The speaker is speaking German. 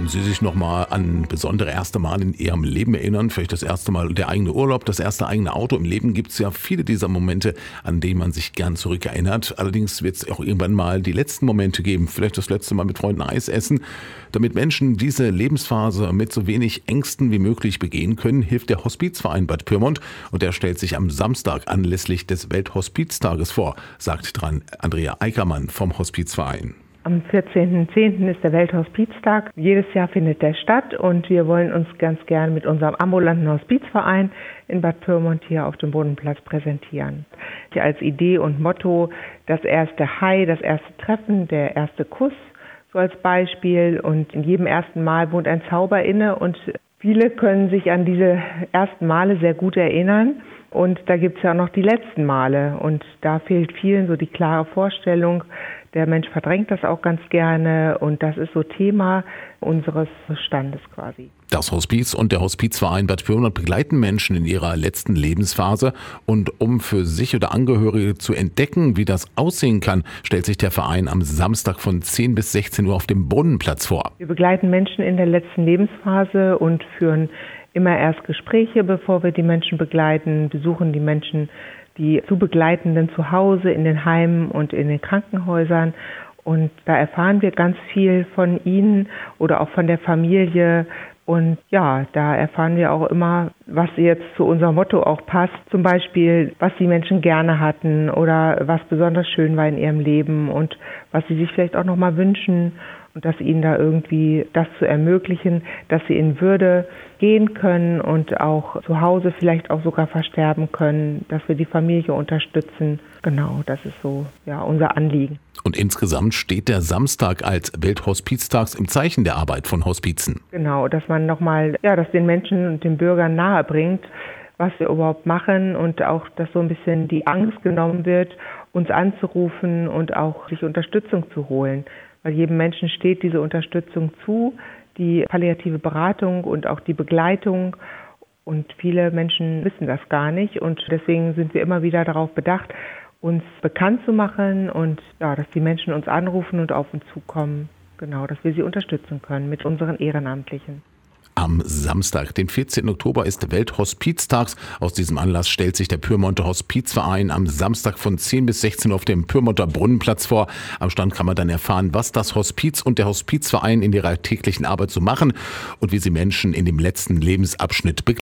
Können Sie sich noch mal an besondere erste Mal in Ihrem Leben erinnern? Vielleicht das erste Mal der eigene Urlaub, das erste eigene Auto. Im Leben gibt es ja viele dieser Momente, an denen man sich gern zurückerinnert. Allerdings wird es auch irgendwann mal die letzten Momente geben. Vielleicht das letzte Mal mit Freunden Eis essen. Damit Menschen diese Lebensphase mit so wenig Ängsten wie möglich begehen können, hilft der Hospizverein Bad Pyrmont und der stellt sich am Samstag anlässlich des Welthospiztages vor, sagt dran Andrea Eickermann vom Hospizverein. Am 14.10. ist der Welthospiztag. Jedes Jahr findet der statt und wir wollen uns ganz gern mit unserem ambulanten Hospizverein in Bad Pyrmont hier auf dem Bodenplatz präsentieren. Als Idee und Motto das erste Hai, das erste Treffen, der erste Kuss, so als Beispiel. Und in jedem ersten Mal wohnt ein Zauber inne und viele können sich an diese ersten Male sehr gut erinnern. Und da gibt es ja auch noch die letzten Male. Und da fehlt vielen so die klare Vorstellung. Der Mensch verdrängt das auch ganz gerne. Und das ist so Thema unseres Standes quasi. Das Hospiz und der Hospizverein Bad Pyrmont begleiten Menschen in ihrer letzten Lebensphase. Und um für sich oder Angehörige zu entdecken, wie das aussehen kann, stellt sich der Verein am Samstag von 10 bis 16 Uhr auf dem Brunnenplatz vor. Wir begleiten Menschen in der letzten Lebensphase und führen immer erst Gespräche, bevor wir die Menschen begleiten, besuchen die Menschen, die zu Begleitenden zu Hause, in den Heimen und in den Krankenhäusern. Und da erfahren wir ganz viel von ihnen oder auch von der Familie. Und ja, da erfahren wir auch immer, was jetzt zu unserem Motto auch passt. Zum Beispiel, was die Menschen gerne hatten oder was besonders schön war in ihrem Leben und was sie sich vielleicht auch nochmal wünschen und dass ihnen da irgendwie das zu ermöglichen, dass sie in Würde gehen können und auch zu Hause vielleicht auch sogar versterben können, dass wir die Familie unterstützen. Genau, das ist so ja unser Anliegen. Und insgesamt steht der Samstag als Welthospiztags im Zeichen der Arbeit von Hospizen. Genau, dass man nochmal, ja, das den Menschen und den Bürgern nahe bringt, was wir überhaupt machen und auch, dass so ein bisschen die Angst genommen wird, uns anzurufen und auch sich Unterstützung zu holen weil jedem Menschen steht diese Unterstützung zu, die palliative Beratung und auch die Begleitung. Und viele Menschen wissen das gar nicht. Und deswegen sind wir immer wieder darauf bedacht, uns bekannt zu machen und ja, dass die Menschen uns anrufen und auf uns zukommen. Genau, dass wir sie unterstützen können mit unseren Ehrenamtlichen. Am Samstag, den 14. Oktober, ist Welthospiztags. Aus diesem Anlass stellt sich der Pyrmonter Hospizverein am Samstag von 10 bis 16 Uhr auf dem Pyrmonter Brunnenplatz vor. Am Stand kann man dann erfahren, was das Hospiz und der Hospizverein in ihrer täglichen Arbeit so machen und wie sie Menschen in dem letzten Lebensabschnitt begleiten.